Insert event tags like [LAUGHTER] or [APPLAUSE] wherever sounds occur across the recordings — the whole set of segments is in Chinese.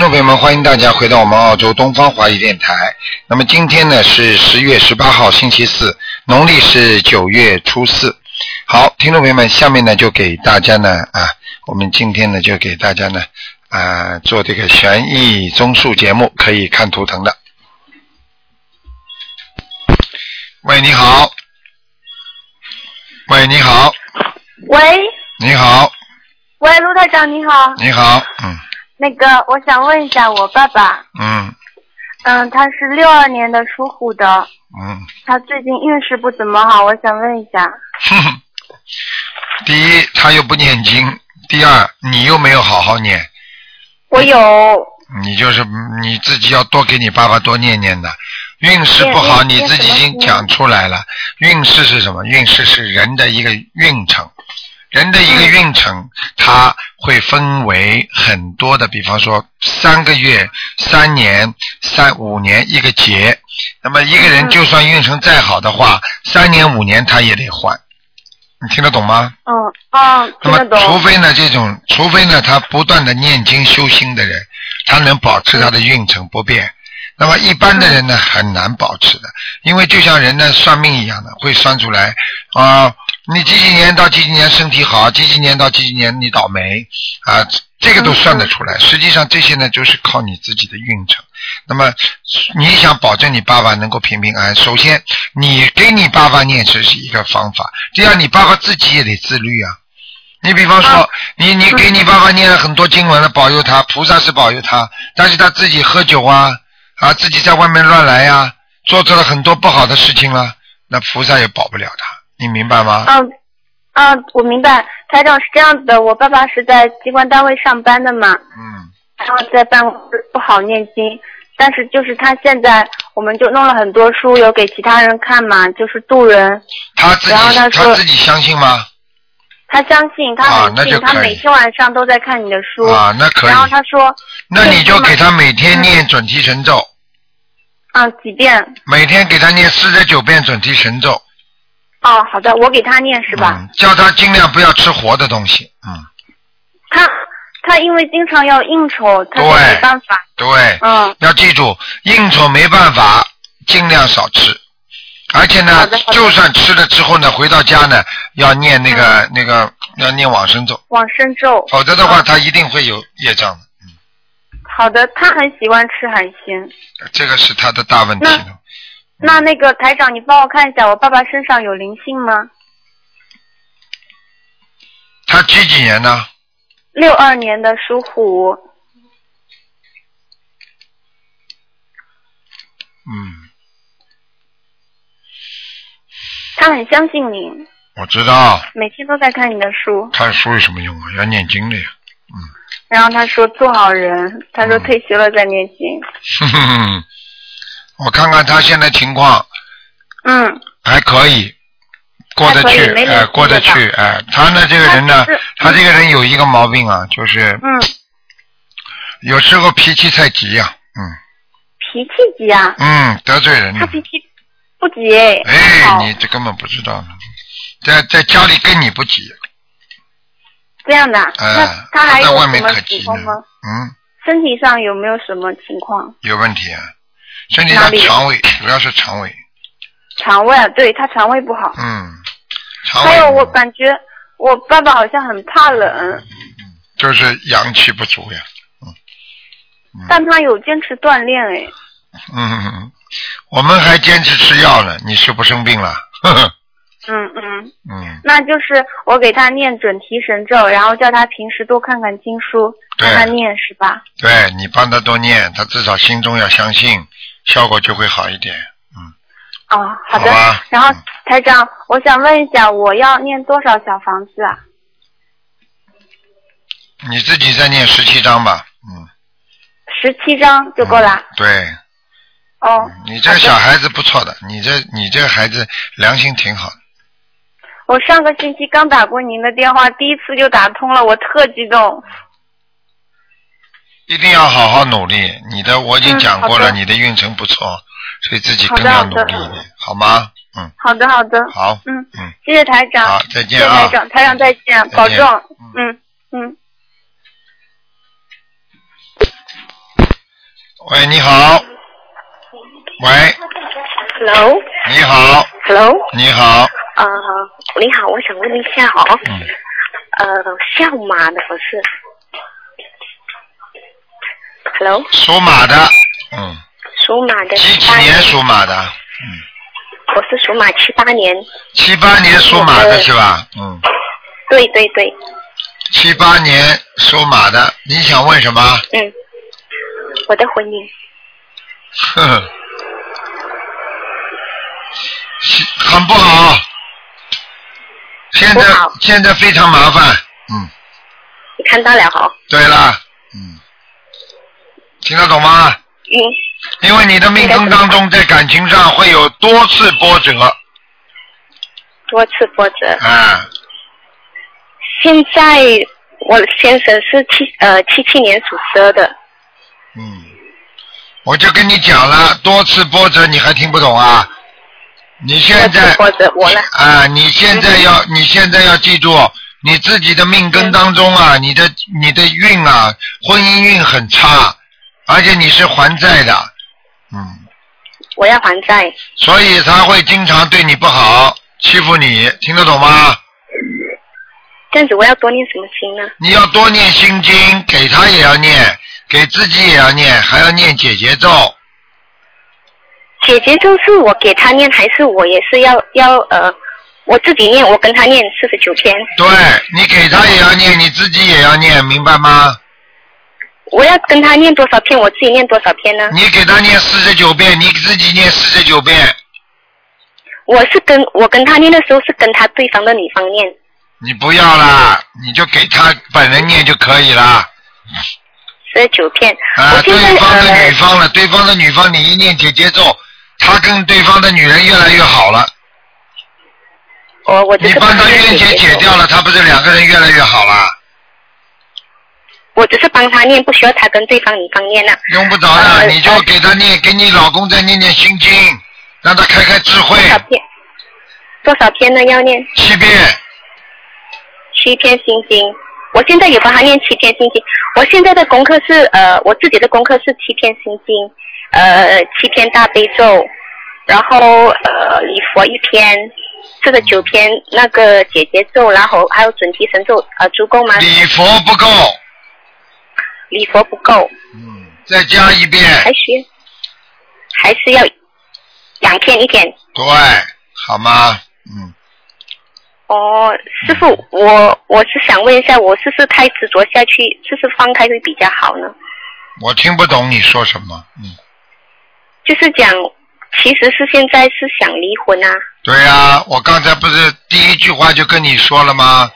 众朋友们，欢迎大家回到我们澳洲东方华语电台。那么今天呢是十月十八号，星期四，农历是九月初四。好，听众朋友们，下面呢就给大家呢啊，我们今天呢就给大家呢啊做这个悬疑综述节目，可以看图腾的。喂，你好。喂，你好，喂你好，喂，卢台长你好，你好，嗯那个我想问一下我爸爸，嗯嗯，他是六二年的属虎的，嗯，他最近运势不怎么好，我想问一下，哼哼。第一，他又不念经；第二，你又没有好好念，我有你就是你自己要多给你爸爸多念念的。运势不好，你自己已经讲出来了。运势是什么？运势是人的一个运程，人的一个运程，它会分为很多的，比方说三个月、三年、三五年一个节。那么一个人就算运程再好的话，三年五年他也得换。你听得懂吗？嗯啊那么除非呢，这种，除非呢，他不断的念经修心的人，他能保持他的运程不变。那么一般的人呢，很难保持的，因为就像人呢算命一样的，会算出来啊、你几几年到几几年身体好，几几年到几几年你倒霉啊，这个都算得出来。实际上这些呢，就是靠你自己的运程。那么你想保证你爸爸能够平平安安，首先你给你爸爸念这是一个方法，第二你爸爸自己也得自律啊。你比方说，啊你你给你爸爸念了很多经文了，保佑他，菩萨是保佑他，但是他自己喝酒啊啊，自己在外面乱来呀、做出了很多不好的事情了，那菩萨也保不了他，你明白吗？嗯嗯，我明白，台长是这样子的，我爸爸是在机关单位上班的嘛，嗯然后在办公室不好念经，但是就是他现在，我们就弄了很多书，有给其他人看嘛，就是渡人。他自己然后他说自己相信吗？他相信，他啊很信，他每天晚上都在看你的书。啊，那可以然。后他说，那你就给他每天念准提神咒，啊，几遍？每天给他念四十九遍准提神咒，哦，好的，我给他念是吧？嗯，叫他尽量不要吃活的东西，嗯，他他因为经常要应酬，他没办法。对，嗯，要记住，应酬没办法，尽量少吃。而且呢就算吃了之后呢，回到家呢，要念那个、那个要念往生咒，往生咒。否则的话，嗯他一定会有业障的。嗯好的，他很喜欢吃海鲜。这个是他的大问题了。那那个台长，你帮我看一下，我爸爸身上有灵性吗？他几几年呢？六二年的属虎。嗯，他很相信你，我知道，每天都在看你的书。看书有什么用啊？要念经的呀。嗯然后他说做好人，他说嗯退休了再念经。哼哼哼，我看看他现在情况。嗯，还可以，过得去哎、过得去，哎、他呢这个人呢他这个人有一个毛病啊，就是嗯，有时候脾气太急呀、嗯。脾气急啊，嗯，得罪人。了。他脾气不急。哎。你这根本不知道呢，在在家里跟你不急，这样的那他还在外有什么面可急吗？。嗯，身体上有没有什么情况？有问题啊，身体上肠胃主要是肠胃，肠胃啊，对他肠胃不好。嗯，肠胃。还有我感觉我爸爸好像很怕冷，就是阳气不足呀，嗯嗯。但他有坚持锻炼哎。嗯，我们还坚持吃药呢，你是不生病了？呵呵，嗯嗯，[LAUGHS] 嗯，那就是我给他念准提神咒，然后叫他平时多看看经书，对让他念是吧？对你帮他多念，他至少心中要相信，效果就会好一点。嗯，哦，好的。吧然后嗯台长，我想问一下，我要念多少小房子啊？你自己再念十七章吧。嗯，十七张就够了。嗯对，哦，你这个小孩子不错的，你这你这个孩子良心挺好的。我上个星期刚打过您的电话，第一次就打通了，我特激动。一定要好好努力。你的我已经嗯讲过了，你的运程不错，所以自己好更要努力一点，好吗？嗯，好的，好的。好，嗯，嗯，谢谢台长。好，再谢谢见啊。台长，台长再见，再见保重。嗯嗯嗯。喂，你好。喂，Hello。你好。Hello 你好，啊好，呃，你好，我想问一下哦，嗯，呃，像马的不是？Hello，属马的，嗯，属马的，几几八年。属马的？嗯，我是属马，七八年，七八年属马的是吧？嗯，对对对，七八年属马的，你想问什么？嗯，我的婚姻，呵呵，很不好，现在现在非常麻烦，嗯，你看到了哈、对了，嗯，听得懂吗？嗯，因为你的命根当中在感情上会有多次波折，多次波折。啊，现在我先生是七呃七七年属蛇的，嗯，我就跟你讲了，多次波折你还听不懂啊？你现在波折我呢？啊，你现在要，你现在要记住，你自己的命根当中啊，你的你的运啊，婚姻运很差，而且你是还债的，嗯，我要还债。所以他会经常对你不好，欺负你，听得懂吗？这样子我要多念什么经呢？你要多念心经，给他也要念，给自己也要念，还要念解结咒。姐姐咒是我给他念，还是我也是要要呃我自己念？我跟他念四十九篇，对你给他也要念，你自己也要念，明白吗？我要跟他念多少篇？我自己念多少篇呢？你给他念四十九遍，你自己念四十九遍。我是跟我跟他念的时候是跟他对方的女方念，你不要啦，你就给他本人念就可以啦。四十九遍。啊，对方的女呃，方了，对方的女方，你一念姐姐咒，他跟对方的女人越来越好了。我我你帮他冤结解掉了，他不是两个人越来越好了？我只是帮他念，不需要他跟对方女方念啊。用不着的，呃你就给他念，给你老公再念念心经，让他开开智慧多。少篇？多少篇呢？要念七遍，七篇心经。我现在也帮他念七篇心经。我现在的功课是呃，我自己的功课是七篇心经，呃，七篇大悲咒，然后呃礼佛一篇，这个九篇那个姐姐咒，然后还有准提神咒，呃，足够吗？礼佛不够，礼佛不够，嗯，再加一遍，还需还是要两天一天。对，好吗？嗯，哦，师傅，我我是想问一下，我是不是太执着下去，是不是放开会比较好呢？我听不懂你说什么，嗯，就是讲，其实是现在是想离婚啊。对呀、我刚才不是第一句话就跟你说了吗？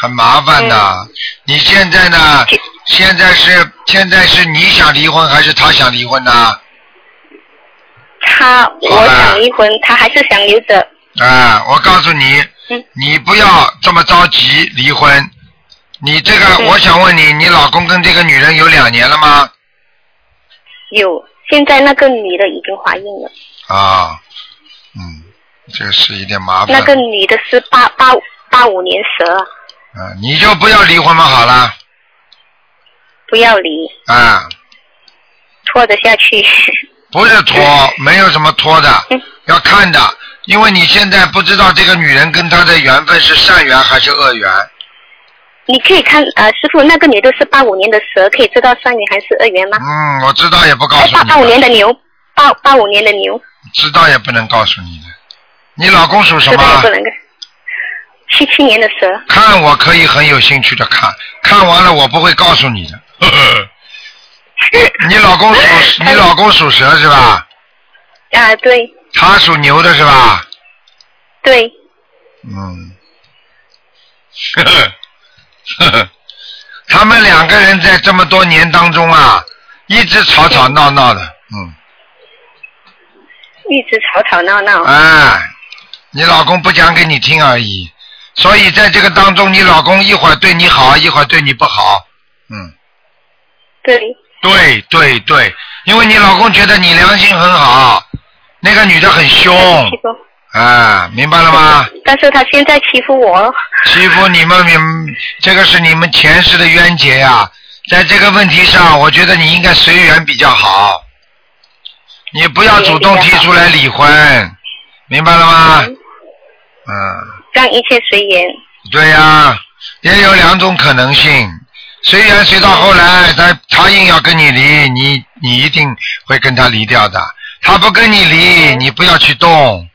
很麻烦的。你现在呢？现在是现在是你想离婚还是他想离婚呢？他我想离婚，他还是想留着。啊，我告诉你，嗯你不要这么着急离婚。你这个，嗯我想问你，你老公跟这个女人有两年了吗？有，现在那个女的已经怀孕了，啊，嗯，这是一点麻烦。那个女的是八八八五年蛇，啊，你就不要离婚嘛，好了，不要离，啊，拖得下去。[LAUGHS] 不是拖，没有什么拖的，嗯 [LAUGHS] 要看的，因为你现在不知道这个女人跟他的缘分是善缘还是恶缘。你可以看呃，师傅，那个女的是八五年的蛇，可以知道善缘还是恶缘吗？嗯，我知道也不告哎，诉你八八五年的，牛，八八五年的牛，知道也不能告诉你的。你老公属什么知道也不？能个。七七年的蛇，看我可以很有兴趣的看，看完了我不会告诉你的。呵 [LAUGHS] 呵你老公属 [LAUGHS] 你老公属蛇是吧？啊，对他属牛的是吧？对，嗯，呵呵呵呵，他们两个人在这么多年当中啊，一直吵吵闹闹的，嗯，一直吵吵闹闹。哎，你老公不讲给你听而已，所以在这个当中，你老公一会儿对你好，一会儿对你不好，嗯，对，对对对，因为你老公觉得你良心很好，那个女的很凶。啊，明白了吗？但是他现在欺负我，欺负你们，你们这个是你们前世的冤结呀、在这个问题上，我觉得你应该随缘比较好，你不要主动提出来离婚，明白了吗？嗯。嗯，让一切随缘。对呀、也有两种可能性，随缘随到后来，他他硬要跟你离，你你一定会跟他离掉的。他不跟你离，你不要去动，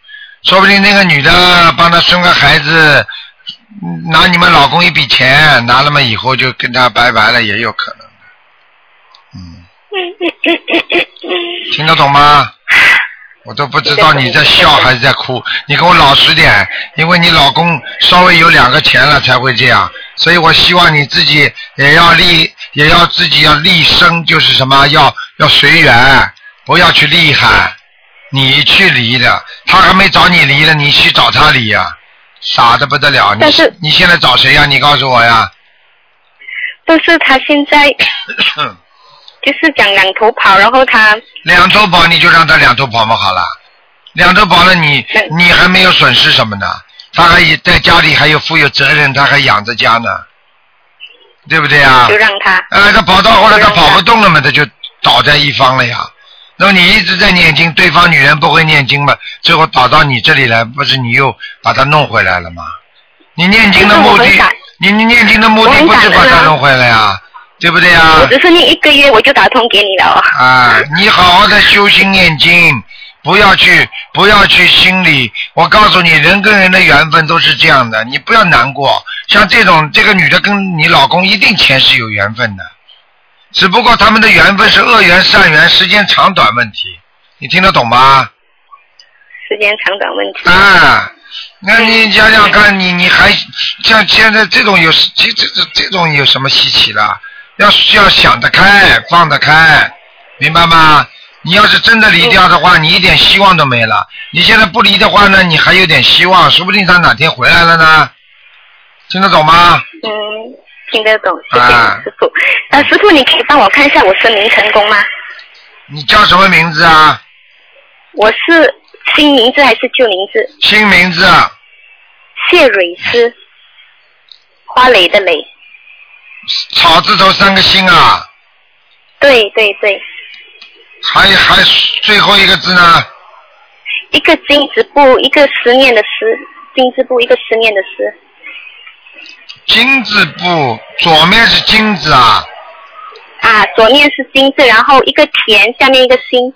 说不定那个女的帮他生个孩子，嗯拿你们老公一笔钱，拿了嘛以后就跟他拜拜了，也有可能。嗯，听得懂吗？我都不知道你在笑还是在哭，你给我老实点，因为你老公稍微有两个钱了才会这样，所以我希望你自己也要立，也要自己要立身，就是什么要要随缘，不要去厉害，你去离的，他还没找你离了，你去找他离呀、傻的不得了。你但是你现在找谁呀、你告诉我呀。不是他现在 [LAUGHS] 就是讲两头跑，然后他两头跑你就让他两头跑嘛好了，两头跑了你那你还没有损失什么呢？他还在家里还有负有责任，他还养着家呢，对不对啊？就让他哎，他跑到后来他跑不动了嘛，他就倒在一方了呀。那么你一直在念经，对方女人不会念经嘛，最后倒到你这里来，不是你又把他弄回来了吗？你念经的目的你你念经的目的不是把他弄回来呀，对不对啊？我只是念一个月我就打通给你了哦。啊，你好好的修心念经，不要去不要去心里。我告诉你，人跟人的缘分都是这样的，你不要难过。像这种这个女的跟你老公一定前世有缘分的，只不过他们的缘分是恶缘善缘，时间长短问题。你听得懂吗？时间长短问题。啊，那你想想看，你你还像现在这种有这这这这种有什么稀奇的？要要想得开，放得开，明白吗？你要是真的离掉的话，你一点希望都没了。你现在不离的话呢，你还有点希望，说不定他哪天回来了呢。听得懂吗？嗯，听得懂，谢谢啊师傅。呃，师傅，你可以帮我看一下我声明成功吗？你叫什么名字啊？我是新名字还是旧名字？新名字啊？谢蕊诗，花蕾的蕾。草字头三个心啊？对对对，还还最后一个字呢？一个金字部，一个思念的思，金字部，一个思念的思。金字部，左面是金字啊。啊，左面是金字，然后一个田，下面一个心。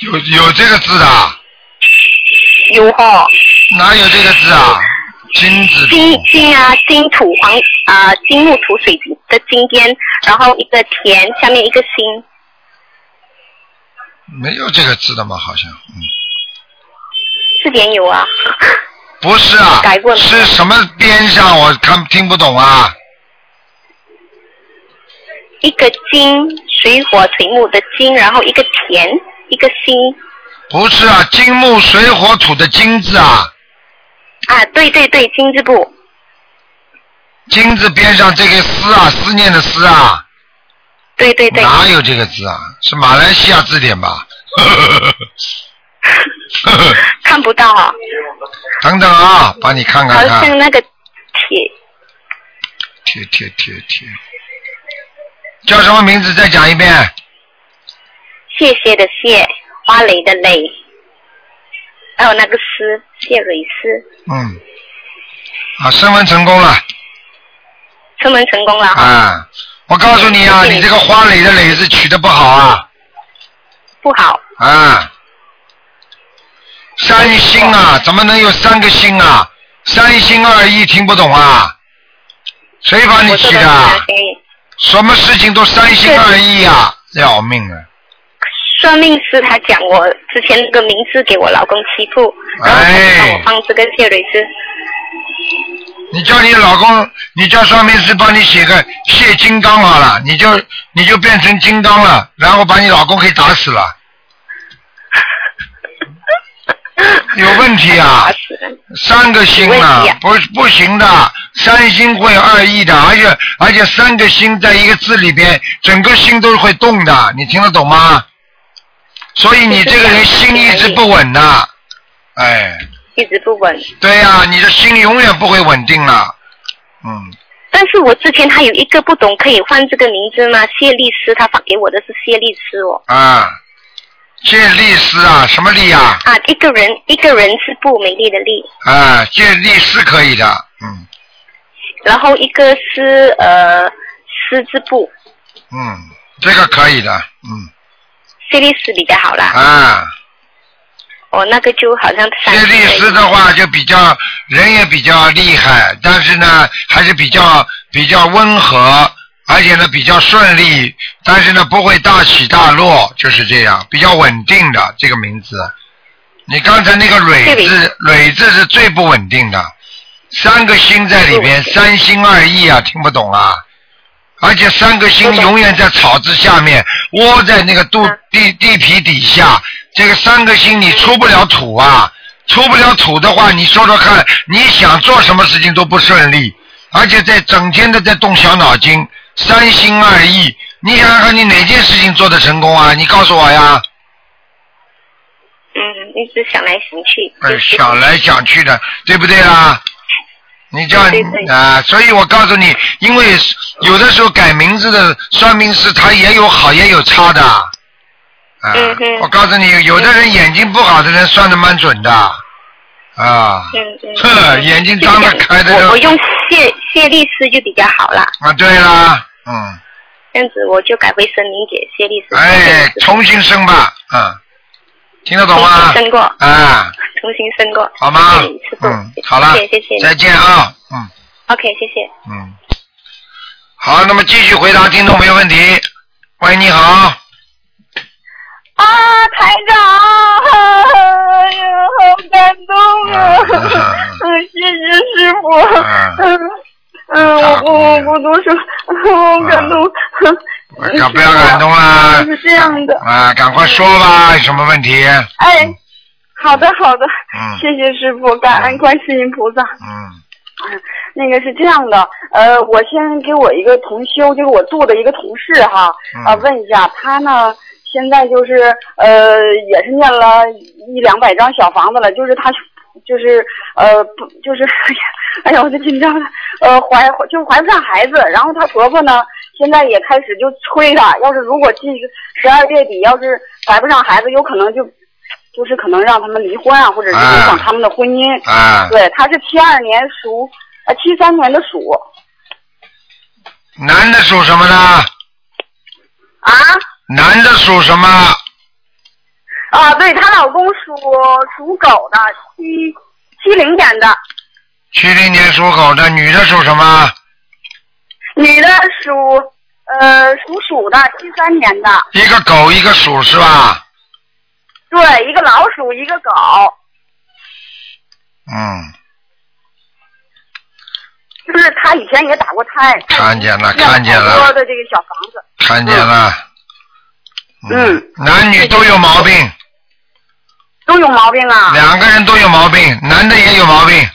有有这个字的啊？有哈、哪有这个字啊？金子金，金啊，金土黄啊，金木土水的金边，然后一个田，下面一个心。没有这个字的吗？好像，嗯，字典有啊。不是啊改过，了是什么边上？我看听不懂啊。一个金，水火水木的金，然后一个田，一个心。不是啊，金木水火土的金字啊，啊，对对对，金字部。金字边上这个思啊，思念的思啊，对对对。哪有这个字啊？是马来西亚字典吧？[LAUGHS] [LAUGHS] 看不到啊，等等啊，帮你看看看好，像那个铁铁铁铁铁，叫什么名字？再讲一遍。谢谢的谢，花蕾的蕾，还有那个诗，谢蕊诗，嗯，啊，升温成功了。升文成功了。啊，我告诉你啊，你这个花蕾的蕾字取的不好啊不好，啊！三心啊，怎么能有三个心啊？三心二意，听不懂啊？谁帮你我起的什么事情都三心二意啊？要命啊！算命师他讲我之前那个名字给我老公欺负，然后他就帮我放这个谢蕊诗。你叫你老公，你叫算命师帮你写个谢金刚好了，你就你就变成金刚了，然后把你老公给打死了。[LAUGHS] 有问题啊三个心啊不不行的，三星会二意的，而且而且三个心在一个字里边，整个心都会动的，你听得懂吗？所以你这个人心一直不稳呐，哎，一直不稳。对呀、你的心永远不会稳定了，嗯，但是我之前还有一个不懂，可以换这个名字吗？谢丽丝，他发给我的是谢丽丝哦。啊，谢丽丝啊，什么丽啊？啊，一个人，一个人是不美丽的丽，啊，谢丽丝可以的，嗯。然后一个是呃狮字部，嗯，这个可以的，嗯谢丽丝比较好啦。啊，哦，那个就好像三谢丽丝的话就比较人也比较厉害，但是呢还是比较比较温和，而且呢比较顺利，但是呢不会大起大落，就是这样，比较稳定的这个名字。你刚才那个蕊字，蕊字是最不稳定的，三个心在里边，三心二意啊，听不懂啊。而且三个心永远在草字下面，窝在那个肚地地皮底下。这个三个心你出不了土啊，出不了土的话，你说说看，你想做什么事情都不顺利，而且在整天的在动小脑筋，三心二意。你想想看，你哪件事情做得成功啊？你告诉我呀。嗯，一直想来想去。哎，就是想来想去的，对不对啦？你叫啊，所以我告诉你，因为有的时候改名字的算命师他也有好也有差的。啊我告诉你，有的人眼睛不好的人算的蛮准的。啊，嗯嗯。哼，眼睛张得开的人我我用谢谢丽丝就比较好啦，啊，对啦，嗯，这样子我就改回神灵姐谢丽丝。哎，重新生吧，嗯，听得懂吗重新？生过，啊，重新生过。好吗谢谢师？傅嗯，好了谢谢谢谢，再见啊，嗯。OK，谢谢。嗯，好，那么继续回答听众朋友问题。喂，你好，啊，台长，哎呀，好感动啊！[LAUGHS] 谢谢师傅。嗯嗯嗯，我不我不多说，好感动。我可不要感动啦是这样的，啊，赶快说吧，有什么问题？哎，好的好的，嗯。谢谢师傅，感恩观世音菩萨。嗯。那个是这样的，呃，我先给我一个同修，就是我做的一个同事哈，啊、嗯问一下他呢，现在就是呃，也是念了一两百张小房子了，就是他就是呃不就是哎呀哎呀我就紧张了，呃怀就怀不上孩子，然后她婆婆呢现在也开始就催他，要是如果进十二月底要是怀不上孩子，有可能就就是可能让他们离婚啊，或者是影响他们的婚姻。啊，对，他是七二年属，呃，七三年的属男的属什么呢？啊男的属什么？啊，对，她老公属属狗的，七七零年的，七零年属狗的，女的属什么？女的属呃属鼠的，七三年的，一个狗，一个鼠是吧？对，一个老鼠，一个狗，嗯，就是他以前也打过胎，看见了，看见了。多，的这个小房子，看见了。嗯，男女都有毛病，都有毛病啊。两个人都有毛病，男的也有毛病。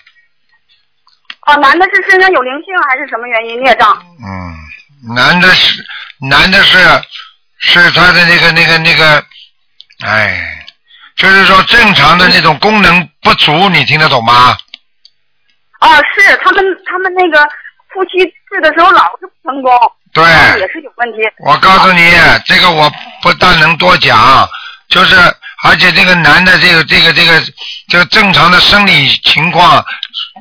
哦，男的是身上有灵性还是什么原因孽障？嗯，男的是男的是是他的那个那个那个，哎，就是说正常的那种功能不足，你听得懂吗？啊，是他们他们那个夫妻治的时候老是不成功，对，也是有问题。我告诉你，这个我不但能多讲，就是而且这个男的这个这个这个这个正常的生理情况，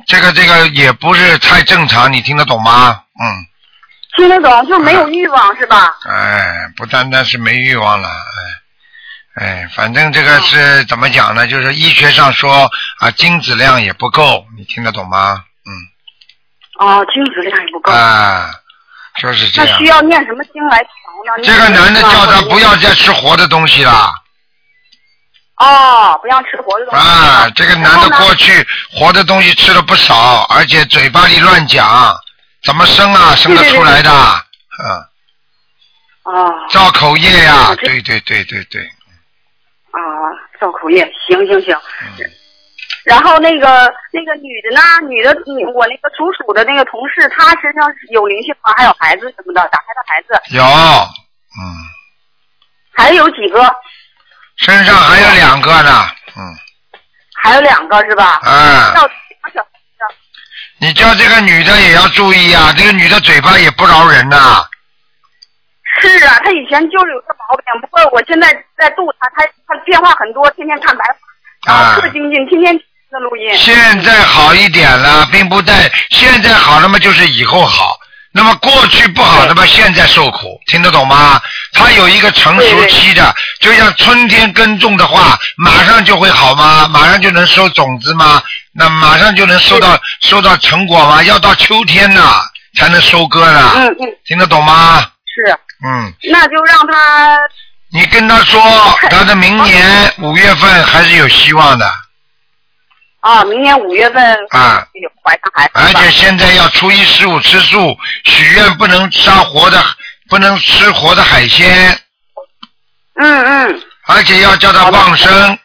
这个这个也不是太正常，你听得懂吗？嗯，听得懂，就没有欲望是吧？哎，不单单是没欲望了，哎，哎，反正这个是怎么讲呢？就是医学上说啊，精子量也不够，你听得懂吗？嗯，哦，精子量也不够，啊，就是这样那需。要念什么经来调呢？这个男的叫他不要再吃活的东西了。哦，不让吃活的东西啊，这个男的过去活的东西吃了不少，而且嘴巴里乱讲，怎么生啊？生得出来的，嗯，哦造口业呀、对对对对对，啊，造口业，行行行。嗯然后那个那个女的呢？女的，女我那个属鼠的那个同事，她身上有灵性吗？还有孩子什么的，打胎的孩子，有，嗯，还有几个？身上还有两个呢，嗯，还有两个是吧？嗯，要几张小房子你叫这个女的也要注意啊，这个女的嘴巴也不饶人呐、是啊，她以前就是有这毛病，不过我现在在度她，她她变化很多，天天看白话，啊啊，特精进，天天听的录音。现在好一点了，并不在现在好了嘛，就是以后好。那么过去不好的嘛，现在受苦，听得懂吗？它有一个成熟期的，就像春天耕种的话，马上就会好吗？马上就能收种子吗？那马上就能收到收到成果吗？要到秋天呐才能收割呢，嗯嗯，听得懂吗？是，嗯，那就让他你跟他说，他的明年五月份还是有希望的，啊，明年五月份啊有怀上孩子而且现在要初一十五吃素，许愿不能杀活的，不能吃活的海鲜，嗯嗯，而且要叫他放生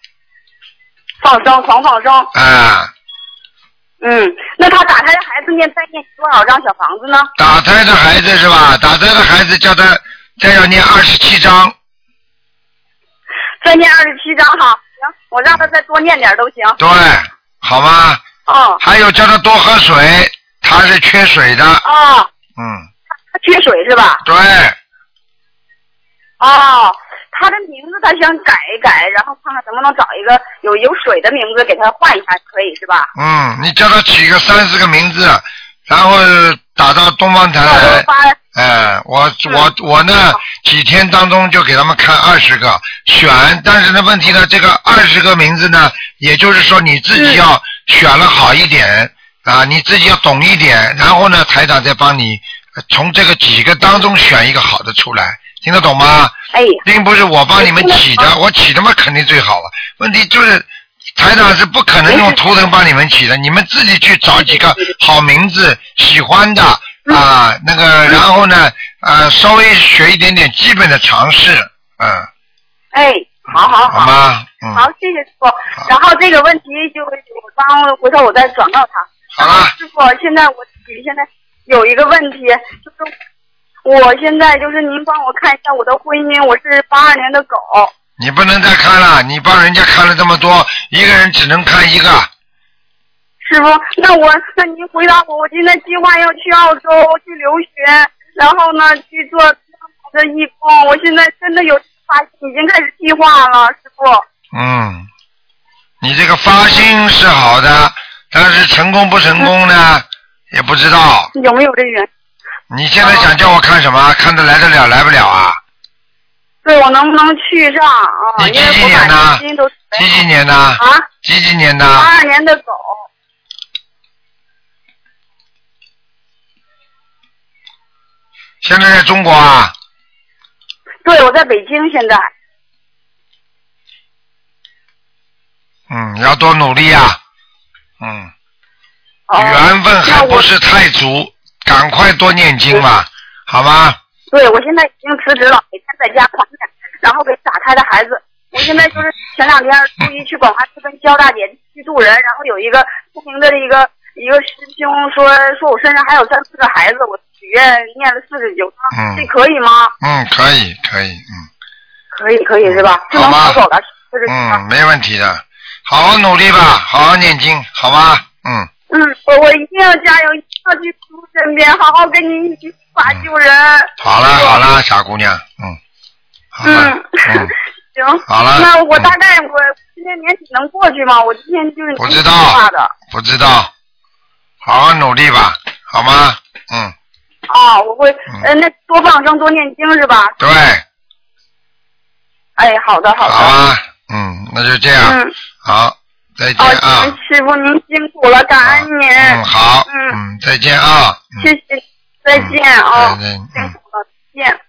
放生狂放生。啊。嗯，那他打胎的孩子念再念多少张小房子呢？打胎的孩子是吧？打胎的孩子叫他再要念二十七张，再念二十七张哈。行，我让他再多念点都行。对，好吗？哦还有叫他多喝水，他是缺水的，哦，嗯，他缺水是吧？对，哦，他的名字他想改一改，然后看看能不能找一个有有水的名字给他换一下，可以是吧？嗯，你叫他起个三四个名字，然后打到东方台来。发哎，我嗯。我我呢，几天当中就给他们看二十个选，但是呢，问题呢，这个二十个名字呢，也就是说你自己要选了好一点啊，你自己要懂一点，然后呢，台长再帮你呃从这个几个当中选一个好的出来，听得懂吗？哎，并不是我帮你们起的，我起的嘛肯定最好了。问题就是台长是不可能用图腾帮你们起的，你们自己去找几个好名字喜欢的啊，那个然后呢呃稍微学一点点基本的常识，嗯，哎，好好好吗？嗯，好，谢谢师傅。然后这个问题就我帮回头我再转告他。好了，师傅，现在我自己现在有一个问题，就是我现在就是您帮我看一下我的婚姻，我是八二年的狗。你不能再看了，你帮人家看了这么多，一个人只能看一个。师傅，那我那您回答我，我现在计划要去澳洲去留学，然后呢去做这义工，我现在真的有发已经开始计划了，师傅。嗯，你这个发心是好的，但是成功不成功呢，也不知道。有没有这缘？你现在想叫我看什么？看得来得了，来不了啊？对我能不能去上啊？你几几年呢信心都几几年的？啊，几几年的？八二年的狗。现在在中国啊？对，我在北京现在。嗯，要多努力啊。嗯，哦缘分还不是太足，赶快多念经吧，好吗？对，我现在已经辞职了，每天在家狂念，然后给打胎的孩子。我现在就是前两天初一去广华寺跟焦大姐去渡人，然后有一个不明的一个一个师兄说说我身上还有三四个孩子，我许愿念了四十九这可以吗？嗯，可以，可以，嗯可以，可以是吧？好吧逃走了，就是嗯，没问题的，好好努力吧，好好念经，好吗？嗯，嗯，我我一定要加油，一定要去师傅身边，好好跟您一起法救人。好了好了，傻姑娘，嗯，嗯，嗯，[LAUGHS] 行。好了那我嗯大概我今天年底能过去吗？我今天就是不知道。不知道，好好努力吧，好吗？嗯，啊，我会嗯呃，那多放生多念经是吧？对，哎，好的好的。好啊，嗯，那就这样，嗯，好，再见哦，啊，师傅您辛苦了，感恩您。嗯，好，嗯嗯，再见啊，嗯谢谢，再见啊，再见辛嗯，再见。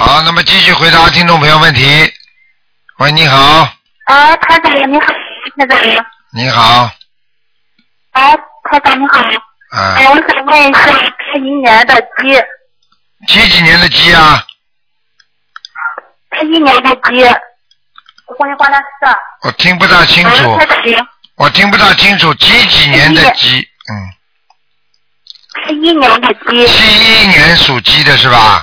好，那么继续回答听众朋友问题。喂，你好，啊，科长你好，科长你好，你好，哎，台长你好，啊，哎，我想问一下，八一年的鸡，几几年的鸡啊？八一年的鸡，我听不大清楚我听不大清楚，几几年的鸡？嗯，七一年的鸡，七一年属鸡的是吧？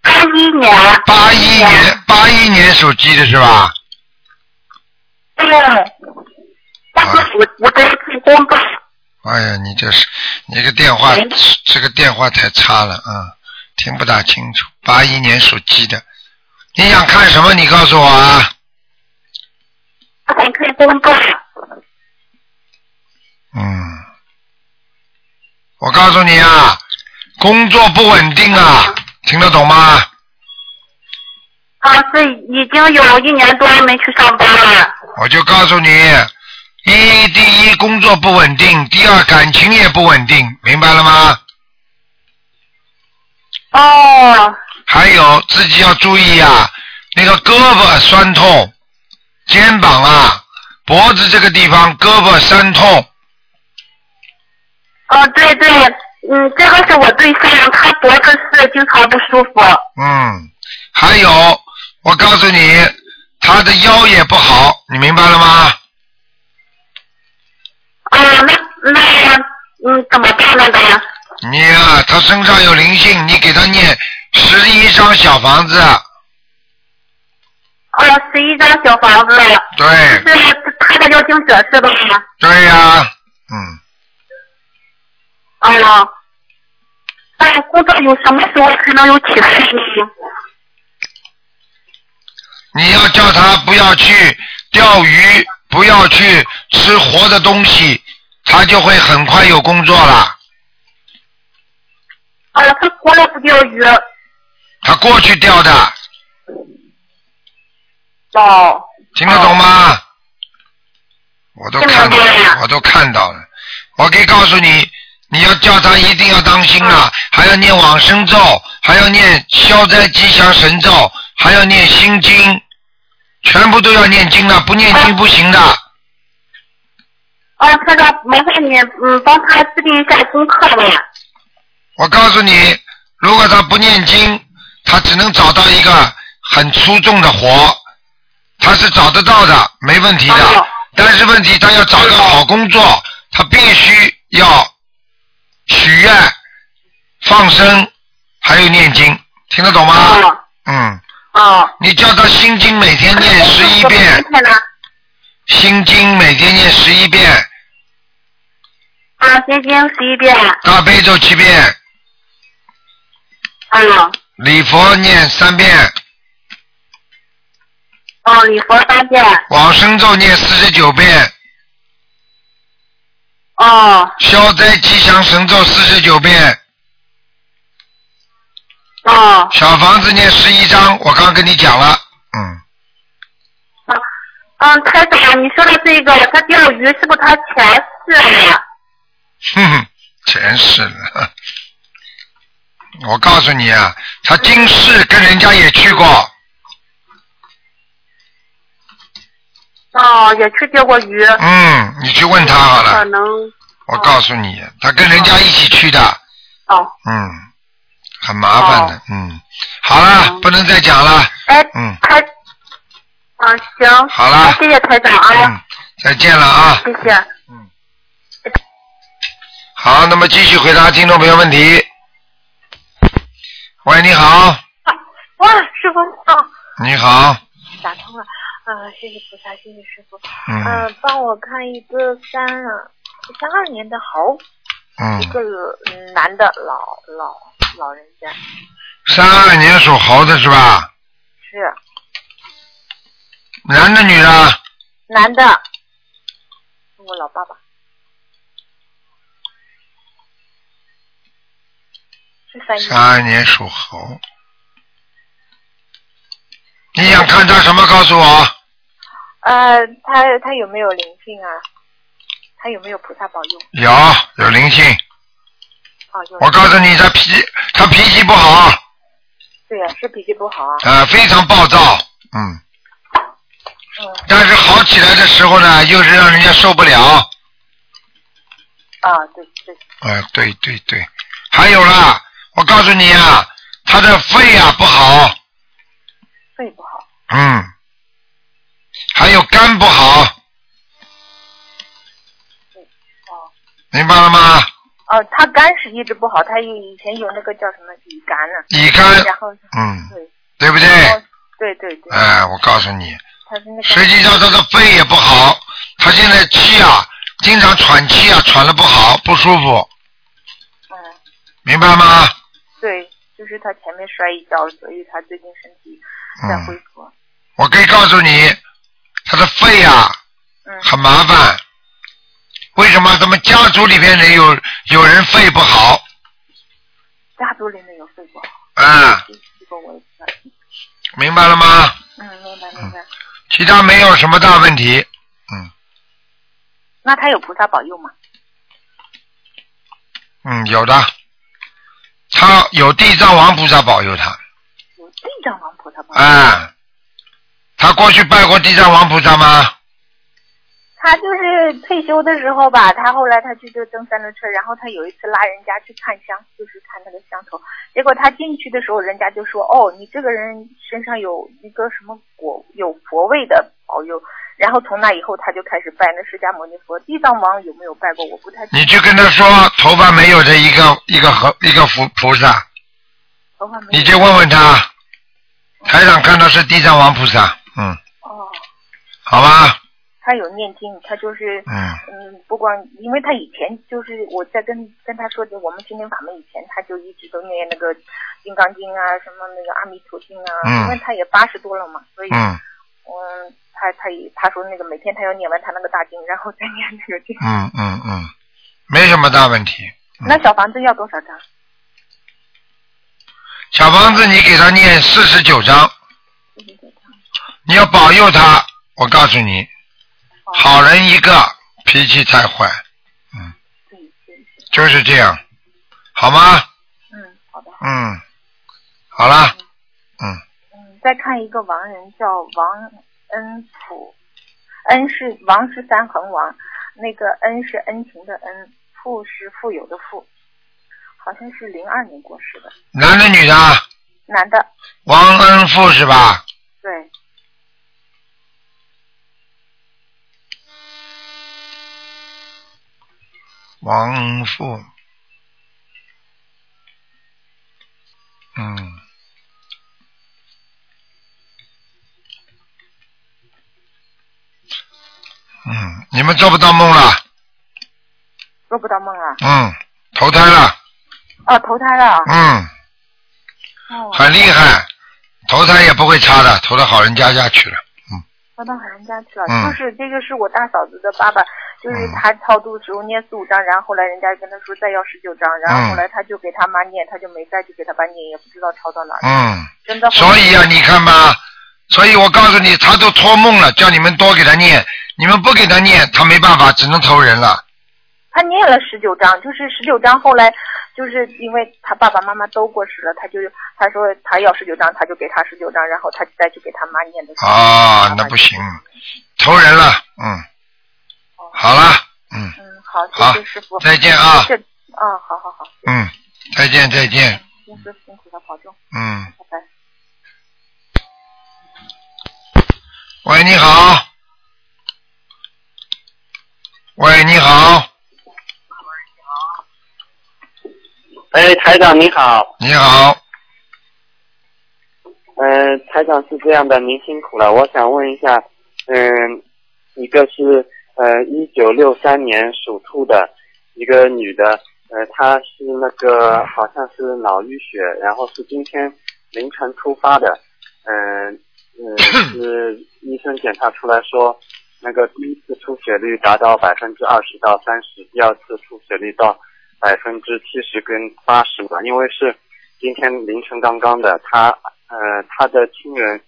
八一年，八一年，八一年属鸡的是吧？对，八好了。我我这是做功课。哎呀，你这是你这个电话这个电话太差了啊、听不大清楚。八一年属鸡的，你想看什么？你告诉我啊。我想看功课。嗯，我告诉你啊，工作不稳定啊，听得懂吗？啊，是已经有一年多没去上班了。我就告诉你，一第一工作不稳定，第二感情也不稳定，明白了吗？哦，还有自己要注意啊，那个胳膊酸痛，肩膀啊、脖子这个地方胳膊酸痛，哦，对对，嗯，这个是我对象，他脖子是经常不舒服。嗯，还有我告诉你，他的腰也不好，你明白了吗？啊，那那嗯，怎么办那个呀？你啊，他身上有灵性，你给他念十一张小房子，啊，十一张小房子，对是他的邀请者是吧？对呀、嗯，啊，那工作有什么时候才能有起色呢？你要叫他不要去钓鱼，不要去吃活的东西，他就会很快有工作了。啊，他过来不钓鱼。他过去钓的，哦，听得懂吗？我都看到听得懂呀我都看到了。我可以告诉你，你要叫他一定要当心啊，还要念往生咒，还要念消灾吉祥神咒，还要念心经，全部都要念经的，不念经不行的。啊，台长，麻烦你嗯帮他制定一下功课吧。我告诉你，如果他不念经，他只能找到一个很出众的活，他是找得到的，没问题的。哦但是问题，他要找个好工作，他必须要许愿、放生，还有念经，听得懂吗？哦嗯，哦。你叫他心经每天念 [LAUGHS] 十一遍，心经每天念十一遍，啊，心经十一遍。大悲咒七遍，嗯。礼佛念三遍，哦，礼佛三遍。往生咒念四十九遍。哦消灾吉祥神咒四十九遍，哦。小房子念十一章，我刚跟你讲了，嗯，嗯，台长，你说的这个，他钓鱼是不是他前世了？哼哼，前世了。[LAUGHS] 我告诉你啊，他今世跟人家也去过，哦，也去钓过鱼。嗯，你去问他好了。可能。我告诉你，他跟人家一起去的，哦。嗯，很麻烦的，嗯，好了，不能再讲了，哎，嗯。台。啊，行。好了谢谢台长啊，嗯，再见了啊。谢谢。嗯。好，那么继续回答听众朋友问题。喂，你好，哇，师傅啊，你好，打通了，呃，谢谢菩萨，谢谢师傅，嗯。呃，帮我看一个三三二年的猴，嗯。一嗯，个嗯男的老老老人家，三二年属猴的是吧？是男的女的？男的，我老爸爸，是三二年属猴。你想看他什么？告诉我。呃，他他有没有灵性啊？他有没有菩萨保佑？有有灵性，哦，有。我告诉你，他脾他脾气不好，对呀、是脾气不好啊。啊，非常暴躁，嗯，嗯但是好起来的时候呢，又是让人家受不了，啊，对对，啊，对对对，还有啦，我告诉你啊，他的肺啊不好，肺不好。嗯，还有肝不好，哦。明白了吗？哦，他肝是一直不好，他有以前有那个叫什么乙肝呢？乙肝然后嗯，对，对不对？对对对，哎，我告诉你，他是那个实际上他的肺也不好，他现在气啊，经常喘气啊，喘的不好，不舒服，嗯，明白吗？对，就是他前面摔一跤，所以他最近身体在恢嗯，复。我可以告诉你，他的肺啊嗯很麻烦。为什么？他们家族里边人有有人肺不好家族里面有肺不好，啊？这这个我也知道。明白了吗？嗯，明白明白。其他没有什么大问题。嗯那他有菩萨保佑吗？嗯，有的，他有地藏王菩萨保佑他。有地藏王菩萨保佑。啊，他过去拜过地藏王菩萨吗？他就是退休的时候吧，他后来他去就蹬三轮车，然后他有一次拉人家去看香，就是看那个香头，结果他进去的时候，人家就说：“哦，你这个人身上有一个什么果，有佛位的保佑。”然后从那以后，他就开始拜那释迦牟尼佛。地藏王有没有拜过？我不太清你去跟他说头发没有的一个一个和一个菩菩萨，头发没有你就问问他，台长看到是地藏王菩萨，嗯，哦，好吧，他有念经，他就是嗯嗯，不光因为他以前就是我在跟跟他说的，我们心灵法门以前他就一直都念那个金刚经啊，什么那个阿弥陀经啊，嗯因为他也八十多了嘛，所以嗯嗯，他他也他说那个每天他要念完他那个大经，然后再念那个经。嗯嗯嗯，没什么大问题。嗯那小房子要多少张？小房子你给他念四十九章，你要保佑他，我告诉你，好人一个，脾气太坏，对对对，就是这样，好吗？嗯，好的。嗯，好了，嗯，嗯，再看一个亡人叫王恩普，恩是王是三横王，那个恩是恩情的恩，富是富有的富，好像是零二年过世的，男的女的啊？男的，王恩富是吧？对，王恩富，嗯，嗯，你们做不到梦了，做不到梦了，嗯，投胎了，哦，投胎了。啊，嗯，哦，很厉害，投胎也不会差的，投到好人家家去了，投到好人家去了，嗯就是这个是我大嫂子的爸爸，就是嗯他超度的时候念四五张，然后后来人家跟他说再要十九张，然后后嗯来他就给他妈念，他就没再去给他爸念，也不知道抄到哪儿，嗯。真的。所以啊，你看吧，所以我告诉你，他都托梦了，叫你们多给他念，你们不给他念，他没办法，只能投人了。他念了十九章，就是十九章，后来就是因为他爸爸妈妈都过世了，他就他说他要十九章，他就给他十九章，然后他再去给他妈念的。啊，那不行，投人了，嗯，好了，嗯嗯，好，好谢谢师傅。再见啊这啊，好好好，嗯，再见再见，辛苦辛苦了，保重，嗯，拜拜。喂，你好，喂，你好，哎，台长你好，你好，嗯、台长是这样的，您辛苦了。我想问一下，嗯，一个是呃一九六三年属兔的一个女的，呃，她是那个好像是脑淤血，然后是今天凌晨突发的，嗯、嗯，[COUGHS] 是医生检查出来说，那个第一次出血率达到百分之二十到三十，第二次出血率到百分之七十跟八十吧，因为是今天凌晨刚刚的，他呃他的亲人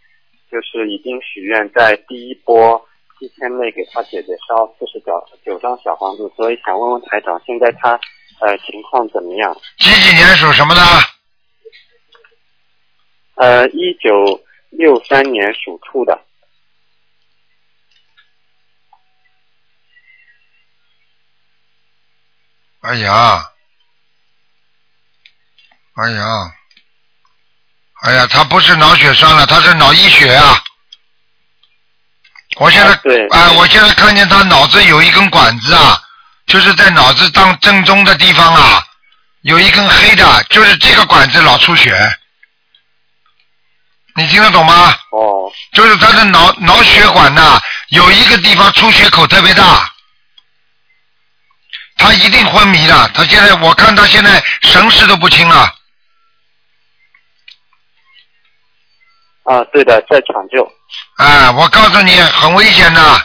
就是已经许愿在第一波七天内给他姐姐烧四十九九张小房子，所以想问问台长，现在他呃情况怎么样？几几年属什么的？呃，一九六三年属兔的，哎呀，哎呀，哎呀，他不是脑血栓了，他是脑溢血啊！我现在啊我现在看见他脑子有一根管子啊，就是在脑子当正中的地方啊，有一根黑的，就是这个管子老出血。你听得懂吗？哦就是他的脑脑血管呐，有一个地方出血口特别大，他一定昏迷了。他现在我看他现在神识都不清了。啊，对的，在抢救。哎，我告诉你，很危险的。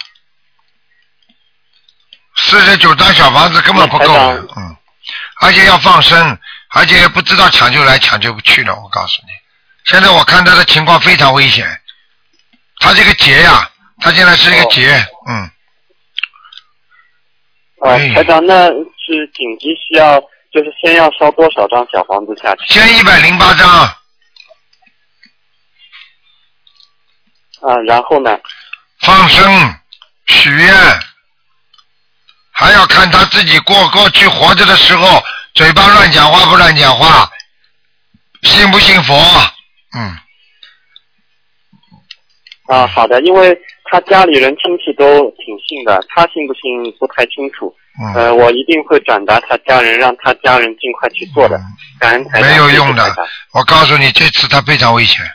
四十九张小房子根本不够嗯，而且要放生，而且不知道抢救来抢救不去了。我告诉你，现在我看他的情况非常危险，他这个结呀，他现在是一个哦结，嗯，啊，哎台长，那是紧急需要，就是先要烧多少张小房子下去？先一百零八张，啊，然后呢？放生许愿，还要看他自己过过去活着的时候，嘴巴乱讲话不乱讲话，信不信佛？嗯，啊，好的，因为他家里人亲戚都挺信的，他信不信不太清楚。嗯呃，我一定会转达他家人，让他家人尽快去做的。感恩台长，没有用的我告诉你，这次他非常危险，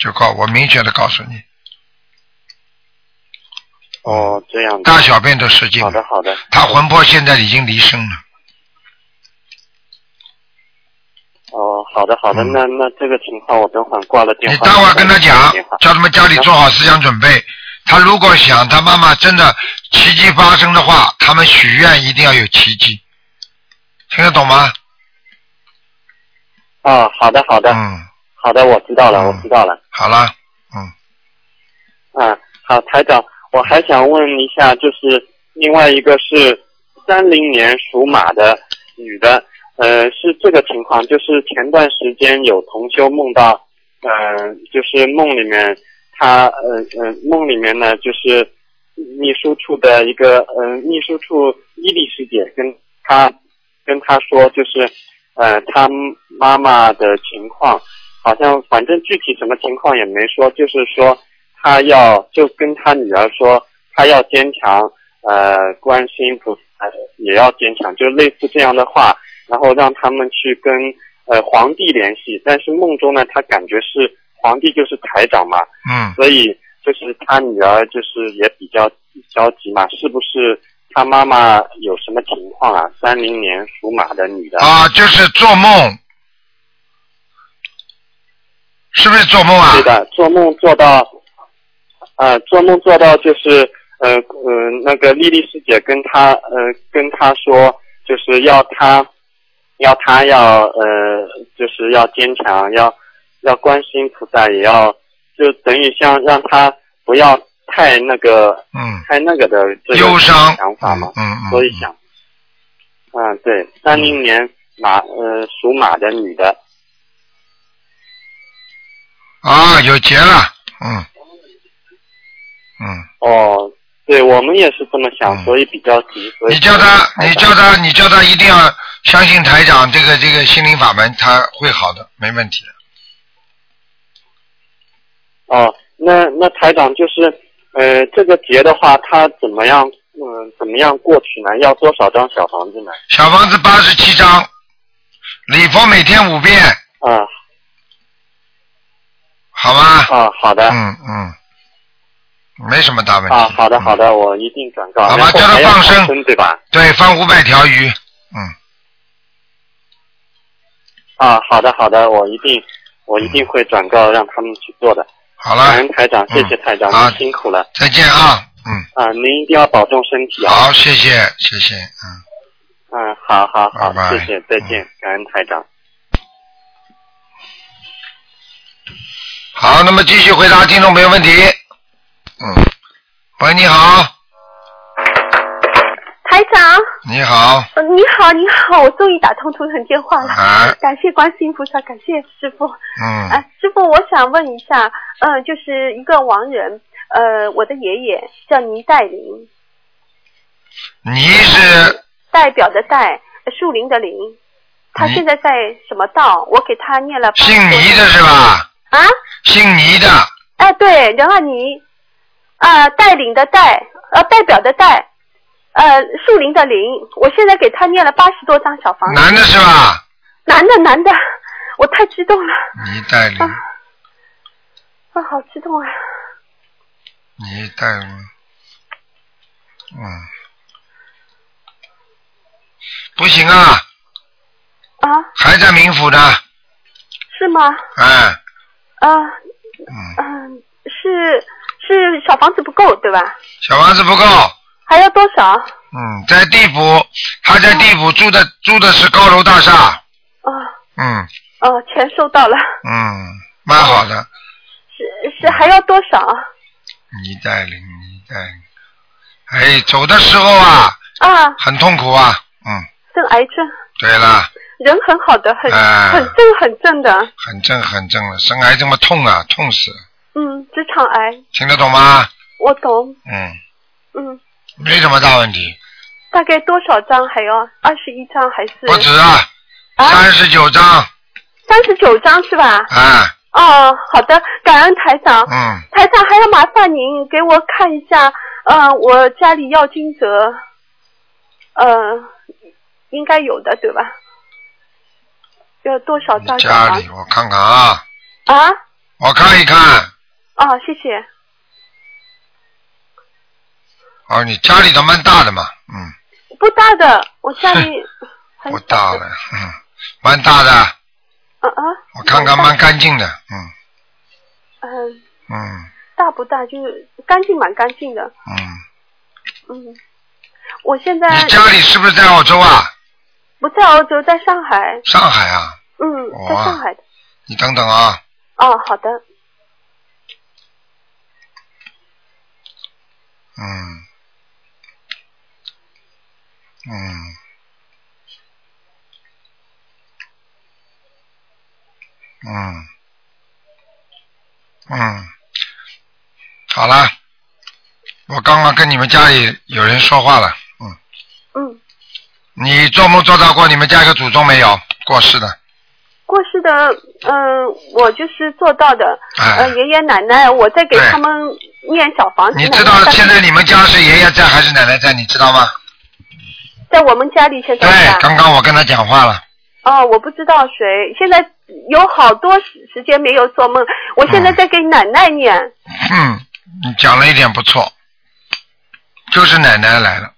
就告我明确的告诉你，哦，这样的。大小便都失禁，好的，好的。他魂魄现在已经离身了。哦，好的，好的，嗯那那这个情况我等会儿挂了电话。你待会儿跟他讲，叫他们家里做好思想准备。他如果想他妈妈真的奇迹发生的话，他们许愿一定要有奇迹，听得懂吗？啊，好的，好的，嗯，好的，我知道了，嗯。我知道了。好了，嗯，啊，好，台长，我还想问一下，就是另外一个是三零年属马的女的，呃，是这个情况，就是前段时间有同修梦到，呃，就是梦里面他呃呃梦里面呢，就是秘书处的一个呃秘书处伊丽师姐跟他跟他说，就是呃他妈妈的情况，好像反正具体什么情况也没说，就是说他要就跟他女儿说，他要坚强，呃，观世音菩萨也要坚强，就类似这样的话，然后让他们去跟呃皇帝联系，但是梦中呢，他感觉是皇帝就是台长嘛，嗯，所以就是他女儿就是也比较着急嘛，是不是他妈妈有什么情况啊？三零年属马的女的。啊，就是做梦，是不是做梦啊对？的，做梦做到，呃，做梦做到就是，呃呃，那个丽丽师姐跟她呃跟她说，就是要她，要她要呃，就是要坚强，要要关心菩萨也要，就等于像让他不要太那个嗯，太那个的这个忧伤想法嘛，嗯嗯，所以想，嗯，对，三零年马呃属马的女的，啊，有结了，嗯，嗯，哦，对我们也是这么想，嗯所以比较急。所以你叫他，你叫他，你叫他一定要相信台长这个这个心灵法门，他会好的，没问题的。哦，那那台长就是呃，这个节的话，他怎么样嗯怎么样过去呢？要多少张小房子呢？小房子八十七张，礼佛每天五遍，啊好吗？啊，好的。嗯嗯，没什么大问题。啊，好的好嗯。的，我一定转告。好吧叫他放生生对吧？对，放五百条鱼，嗯，啊，好的好的，我一定我一定会转告让他们去做的。好了感恩，台长，谢谢嗯台长，辛苦了再见啊，嗯，啊！您一定要保重身体啊！好，谢谢谢谢，嗯。嗯，好好好，拜拜谢谢，再见，感恩台长。好，那么继续回答听众朋友问题。嗯，喂，你好，台长，你好，呃你好，你好，我终于打通图腾电话了，啊，感谢观世音菩萨，感谢师傅。嗯，哎，师傅，我想问一下，嗯、就是一个亡人，呃，我的爷爷叫倪代林，倪是？代表的代，树林的林，他现在在什么道？我给他念了八姓倪的是吧？啊？姓倪的，哎，对，任二倪，啊、带领的带，呃，代表的代，呃，树林的林，我现在给他念了八十多张小房子。男的是吧？男的，男的，我太激动了，倪带林，啊，啊，好激动啊！倪代林，嗯，不行啊，啊，还在冥府的，是吗？哎，啊，嗯，嗯，是是小房子不够对吧？小房子不够，还要多少？嗯，在地府，他在地府住的住的是高楼大厦，啊，嗯。哦，钱收到了，嗯，蛮好的，是是还要多少？你带领你带领，哎，走的时候啊，啊，很痛苦啊，嗯，生癌症，对了，人很好的，很、啊。很正很正的，很正很正的，生癌这么痛啊，痛死，嗯，直肠癌，听得懂吗？我懂，嗯，嗯，没什么大问题，大概多少张？还要二十一张还是？不止啊，啊，三十九张，三十九张是吧？啊，哦，好的，感恩台长。嗯，台长还要麻烦您给我看一下，呃，我家里要金泽，呃，应该有的对吧？要多少张家里？我看看啊，啊？我看一看，哦，谢谢。哦，你家里倒蛮大的嘛，嗯，不大的，我家里不大的，嗯，蛮大的，啊啊。我看看蛮干净的，嗯嗯、嗯大不大？就是干净，蛮干净的。嗯，嗯，我现在你家里是不是在澳洲啊？不在澳洲，在上海。上海啊？嗯，在上海的。你等等啊，哦，好的。嗯嗯嗯嗯，好了，我刚刚跟你们家里有人说话了，嗯，嗯，你做梦做到过你们家一个祖宗没有过世的？过世的，嗯、我就是做到的。哎呃，爷爷奶奶，我在给他们念小房子。你知道现在你们家是爷爷在还是奶奶在？你知道吗？在我们家里现在对，刚刚我跟他讲话了。哦，我不知道谁。现在有好多时时间没有做梦，我现在在给奶奶念。嗯，你讲了一点不错，就是奶奶来了，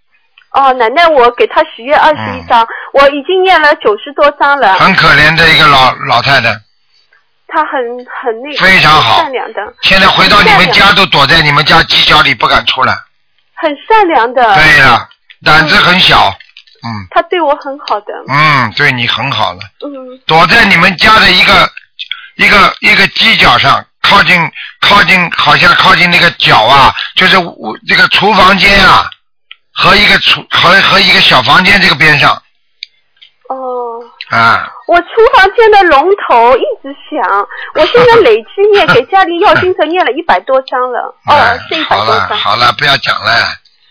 哦，奶奶，我给她许愿二十一张，我已经念了九十多张了。嗯很可怜的一个老老太太，她很很那个，非常好善良的，现在回到你们家都躲在你们家犄角里不敢出来。很善良的。对了，胆子很小，嗯他对我很好的。嗯，对你很好了，嗯，躲在你们家的一个一个一个犄角上，靠近靠近，好像靠近那个角啊，就是屋这个厨房间啊，和一个厨和和一个小房间这个边上哦。啊。我厨房间的龙头一直响，[LAUGHS] 我现在累计念给家里要经者念了一百多张了，哦 [LAUGHS] 哎，是一百好多张。了好了，不要讲了，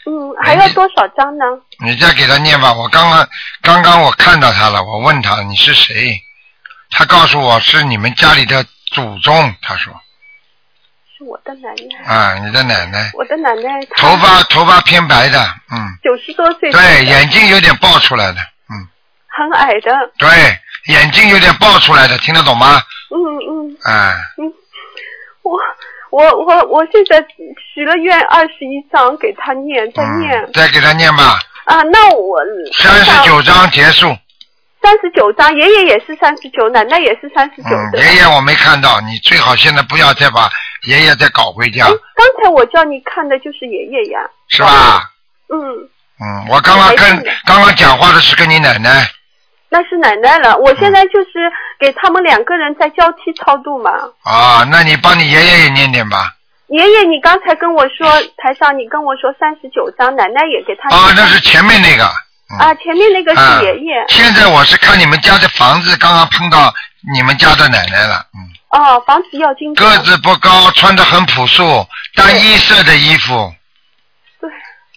嗯，还要多少张呢？你再给他念吧。我刚刚刚刚我看到他了，我问他你是谁，他告诉我是你们家里的祖宗，他说。是我的奶奶，啊，你的奶奶，我的奶奶头发头发偏白的，嗯，九十多岁，对，眼睛有点爆出来的，嗯，很矮的，对，眼睛有点爆出来的，听得懂吗？嗯嗯，啊，我我我我现在许了愿二十一张给他念，再念、嗯，再给他念吧，啊，那我三十九章结束。三十九张，爷爷也是三十九，奶奶也是三十九嗯，爷爷我没看到，你最好现在不要再把爷爷再搞回家。哎，，刚才我叫你看的就是爷爷呀。是吧？嗯，嗯，我刚刚跟刚刚讲话的是跟你奶奶，那是奶奶了。我现在就是给他们两个人在交替超度嘛。啊，那你帮你爷爷也念念吧。爷爷，你刚才跟我说台上，你跟我说三十九张，奶奶也给他啊，那是前面那个。嗯啊，前面那个啊是爷爷。现在我是看你们家的房子，刚刚碰到你们家的奶奶了。嗯，哦，房子要经者个子不高，穿的很朴素，单一色的衣服。对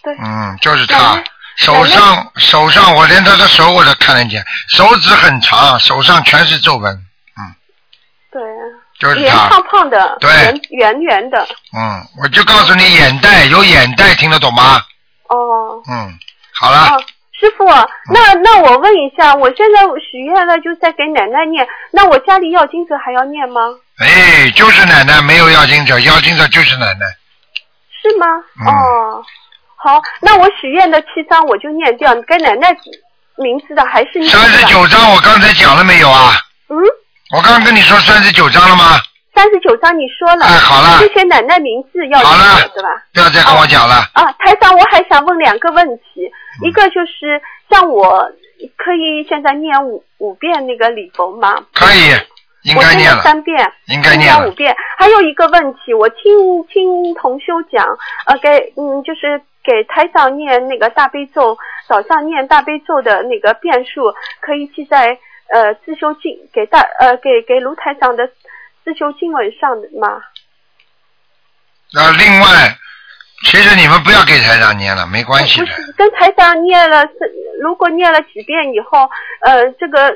对。嗯，就是他奶。手上手上，我连他的手我都看得见，手指很长，手上全是皱纹。嗯对。就是他脸胖胖的，对圆圆圆的。嗯，我就告诉你，眼袋有眼袋，听得懂吗？哦。嗯，好了。哦，师傅，那那我问一下，我现在许愿了，就在给奶奶念，那我家里要经者还要念吗？哎，就是奶奶没有要经者，要经者就是奶奶。是吗？嗯哦，好，那我许愿的七张我就念掉，该奶奶名字的还是念三十九章我刚才讲了没有啊？嗯，我刚刚跟你说三十九章了吗？三十九章你说了，哎好了这些奶奶名字要好了写对吧？不要再跟我讲了。啊，台长，我还想问两个问题，嗯一个就是像我可以现在念五五遍那个礼佛吗？可以，应该念了，三遍，应该念了五。遍。还有一个问题，我听听同修讲，呃，给嗯，就是给台长念那个大悲咒，早上念大悲咒的那个遍数，可以记在呃自修经给大呃给给卢台长的自修经文上的吗？那，另外，其实你们不要给台长念了，没关系的。不是跟台长念了是，如果念了几遍以后，呃，这个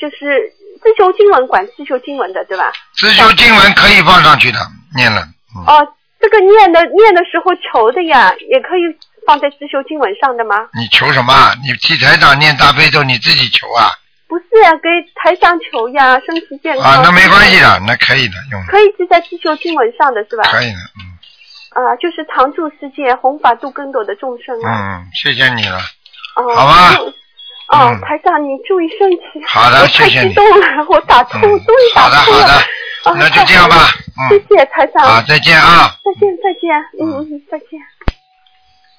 就是自修经文管自修经文的，对吧？自修经文可以放上去的，念了。嗯，哦，这个念的念的时候求的呀，也可以放在自修经文上的吗？你求什么？你替台长念大悲咒，你自己求啊？不是呀，给台长求呀，身体健康。啊，那没关系的，那可以的，用的可以记在自修经文上的是吧？可以的，嗯啊，就是常住世界，弘法度更多的众生啊。嗯，谢谢你了。哦，好吧就哦，嗯台长，你注意身体。好的太谢谢你激动了，我打通，嗯终于打通了。好的好的啊那就这样吧谢谢台长。好，再见啊。再见，再见，嗯嗯，再见。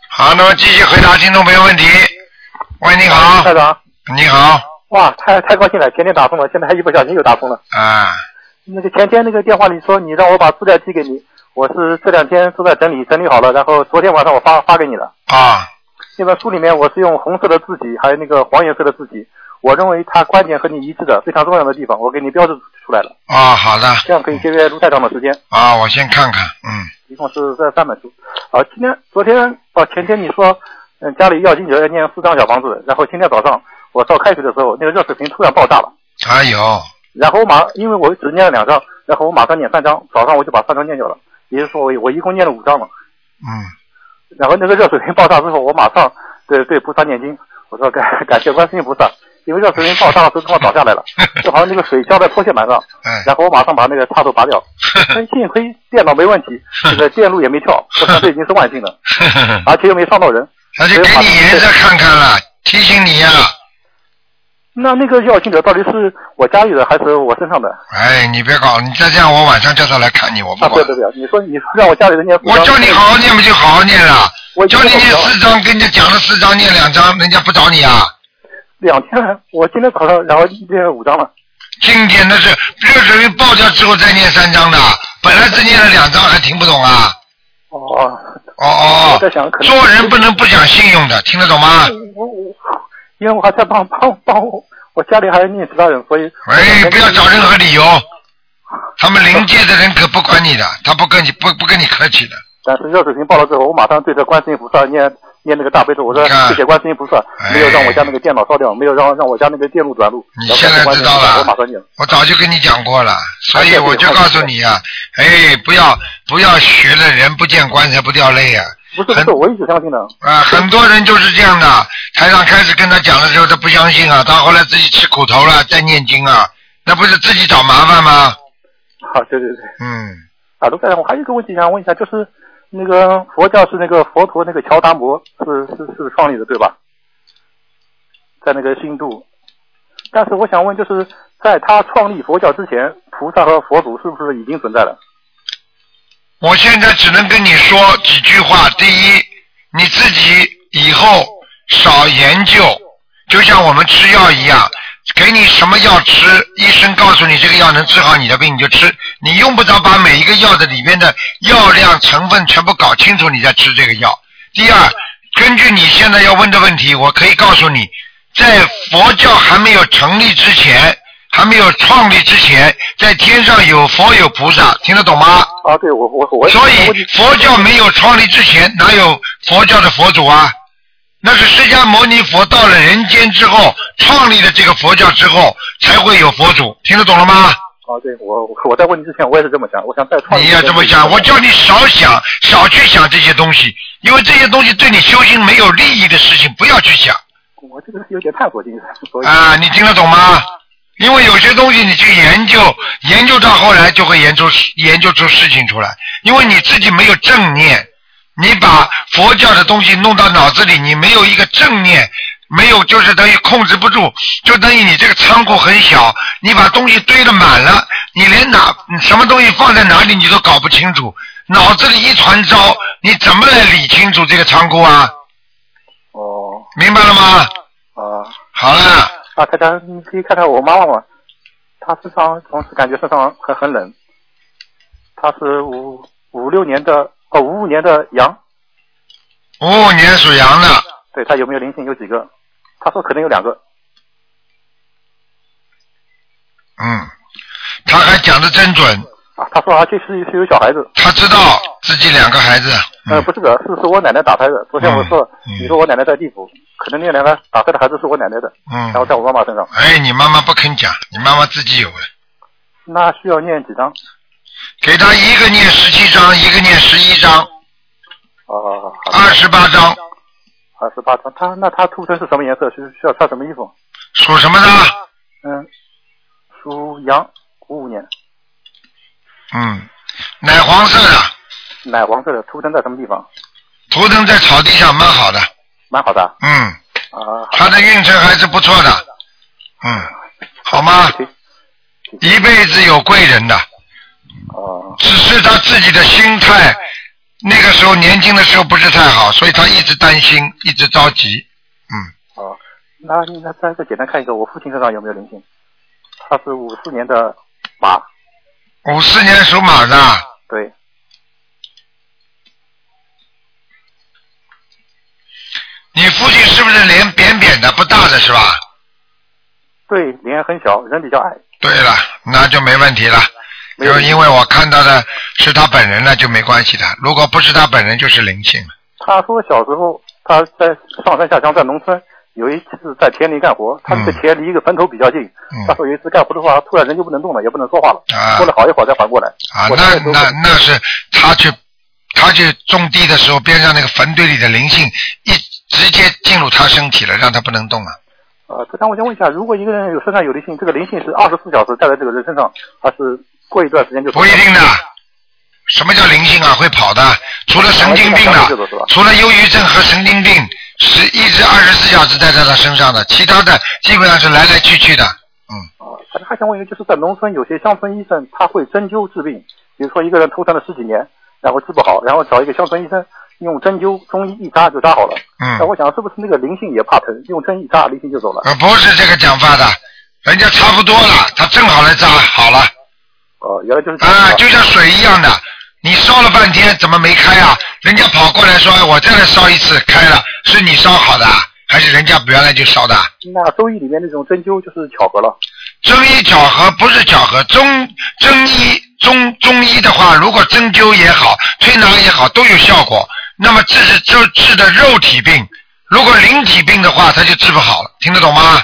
好，那么继续回答听众朋友问题。喂，你好，台长，你好，哇，太太高兴了，前天打通了，现在还一不小心又打通了。啊，那个前天那个电话里说你让我把资料寄给你，我是这两天都在整理，整理好了，然后昨天晚上我发发给你了。啊，那本书里面我是用红色的字体，还有那个黄颜色的字体，我认为它观点和你一致的非常重要的地方，我给你标志出来了，啊，好的，这样可以节约卢太长的时间。啊，我先看看，嗯，一共是这三本书。啊，今天、昨天啊前天你说，嗯，家里要经者要念四张小房子，然后今天早上我烧开水的时候，那个热水瓶突然爆炸了，还有，然后我马，因为我只念了两张，然后我马上念三张，早上我就把三张念掉了，也就是说我我一共念了五张了。嗯，然后那个热水瓶爆炸之后，我马上对对菩萨念经，我说感感谢观世音菩萨，因为热水瓶爆炸的时候正好倒下来了，[LAUGHS] 就好像那个水浇在拖线板上，嗯，然后我马上把那个插头拔掉，[LAUGHS] 但幸亏电脑没问题，这个电路也没跳，我想这已经是万幸了，[LAUGHS] 而且又没伤到人。那就给你颜色看看了，提醒你呀、那那个要经者到底是我家里的还是我身上的？哎，你别搞，你再这样，我晚上叫他来看你，我不啊，管对。对对，你说你说让我家里人念四张，我叫你好好念，不就好好念了？我叫你念四张，跟人家讲了四张，念两张，人家不找你啊？两天，我今天早上然后念了五张了。经典的是热水瓶爆掉之后再念三张的，本来只念了两张，还听不懂啊？哦，哦哦做人不能不讲信用的，听得懂吗？我我因为我还在帮帮帮我，我家里还有念其他人，所以哎，不要找任何理由，他们临界的人可不管你的，他不跟你不不跟你客气的。但是热水瓶爆了之后，我马上对着观世音菩萨念念那个大悲咒，我说谢谢观世音菩萨，哎没有让我家那个电脑烧掉，没有让让我家那个电路短路。你现在知道了我马上念。我早就跟你讲过了，所以我就告诉你啊，哎，不要不要学了人不见棺材不掉泪啊！不是不是，我一直相信的。啊，很多人就是这样的。台长开始跟他讲的时候，他不相信啊，到后来自己吃苦头了，再念经啊，那不是自己找麻烦吗？啊，对对对。嗯，啊，卢台长，我还有一个问题想问一下，就是那个佛教是那个佛陀那个乔达摩是是是创立的对吧？在那个印度，但是我想问，就是在他创立佛教之前，菩萨和佛祖是不是已经存在了？我现在只能跟你说几句话。第一，你自己以后少研究，就像我们吃药一样，给你什么药吃，医生告诉你这个药能治好你的病，你就吃。你用不着把每一个药的里面的药量、成分全部搞清楚，你再吃这个药。第二，根据你现在要问的问题，我可以告诉你，在佛教还没有成立之前，还没有创立之前，在天上有佛有菩萨，听得懂吗？啊，对我我我。所以佛教没有创立之前，哪有佛教的佛祖啊？那是释迦牟尼佛到了人间之后，创立了这个佛教之后，才会有佛祖，听得懂了吗？啊，对我我在问你之前我也是这么想，我想再创立。你要这么想，我叫你少想，少去想这些东西，因为这些东西对你修行没有利益的事情，不要去想我这个是有点探索精神，所以啊！你听得懂吗？因为有些东西你去研究，研究到后来就会研究研究出事情出来，因为你自己没有正念，你把佛教的东西弄到脑子里，你没有一个正念，没有就是等于控制不住，就等于你这个仓库很小，你把东西堆得满了，你连哪什么东西放在哪里你都搞不清楚，脑子里一团糟，你怎么来理清楚这个仓库啊？哦，明白了吗？啊，好了，啊，大家，你可以看看我妈妈嘛？她身上总是感觉身上很很冷。她是五五六年的，哦，五五年的羊。五五年属羊的，对她有没有灵性？有几个？她说可能有两个。嗯，他还讲的真准，啊，她说而且是是有小孩子。他知道自己两个孩子，呃，不是的，是是我奶奶打胎的。昨天我说，嗯你说我奶奶在地府，可能那两个打胎的孩子是我奶奶的，嗯然后嗯，在我妈妈身上。哎，你妈妈不肯讲，你妈妈自己有的，那需要念几张？给他一个念十七张，一个念十一张，哦，二十八张，二十八张。他那他出生是什么颜色？需需要穿什么衣服？属什么的？嗯，属羊，五五年，嗯，奶黄色的，奶黄色的，图腾在什么地方？图腾在草地上，蛮好的，蛮好的。嗯，啊，他的运程还是不错的，嗯，好吗？一辈子有贵人的，哦，只是他自己的心态，那个时候年轻的时候不是太好，所以他一直担心，一直着急。嗯。哦，那那再再简单看一个，我父亲身上有没有灵性？他是五四年的马，五四年属马的，对，你父亲是不是脸扁扁的，不大的是吧？对，脸很小，人比较矮。对了，那就没问题了。就因为我看到的是他本人了，就没关系的。如果不是他本人，就是灵性。他说小时候他在上山下乡，在农村，有一次在田里干活，他这个田离一个坟头比较近。嗯他说有一次干活的话，突然人就不能动了，也不能说话了。啊过了好一会儿再缓过来。啊，那那那是他去他去种地的时候，边上那个坟堆里的灵性一直接进入他身体了，让他不能动了。呃，这张我想问一下，如果一个人有身上有灵性，这个灵性是二十四小时带在这个人身上，还是过一段时间就不一定的。什么叫灵性啊？会跑的，除了神经病啊的，除了忧郁症和神经病是一直二十四小时待在他身上的，其他的基本上是来来去去的。反正还想问一个，就是在农村有些乡村医生他会针灸治病，比如说一个人头疼了十几年，然后治不好，然后找一个乡村医生用针灸中医一扎就扎好了。嗯那我想是不是那个灵性也怕疼，用针一扎灵性就走了？呃，不是这个讲法的，人家差不多了，他正好来扎好了。哦，原来就是啊，就像水一样的，你烧了半天怎么没开啊？人家跑过来说，哎我再来烧一次，开了，是你烧好的，还是人家原来就烧的？那中医里面那种针灸就是巧合了。中医巧合不是巧合，中中医中中医的话，如果针灸也好，推拿也好，都有效果。那么治是就治的肉体病，如果灵体病的话，他就治不好了，听得懂吗？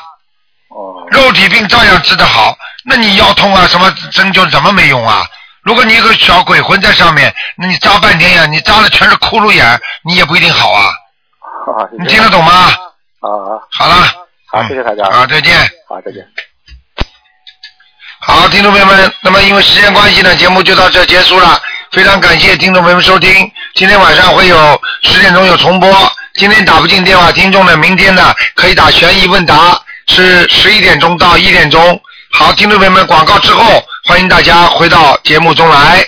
哦。肉体病照样治得好，那你腰痛啊，什么针灸怎么没用啊？如果你有个小鬼魂在上面，那你扎半天呀，你扎的全是窟窿眼，你也不一定好啊。你听得懂吗？啊，好了，好，谢谢大家。好，再见。好，再见。好，听众朋友们，那么因为时间关系呢，节目就到这结束了。非常感谢听众朋友们收听，今天晚上会有十点钟有重播。今天打不进电话，听众的，明天的可以打悬疑问答，是十一点钟到一点钟。好，听众朋友们，广告之后，欢迎大家回到节目中来。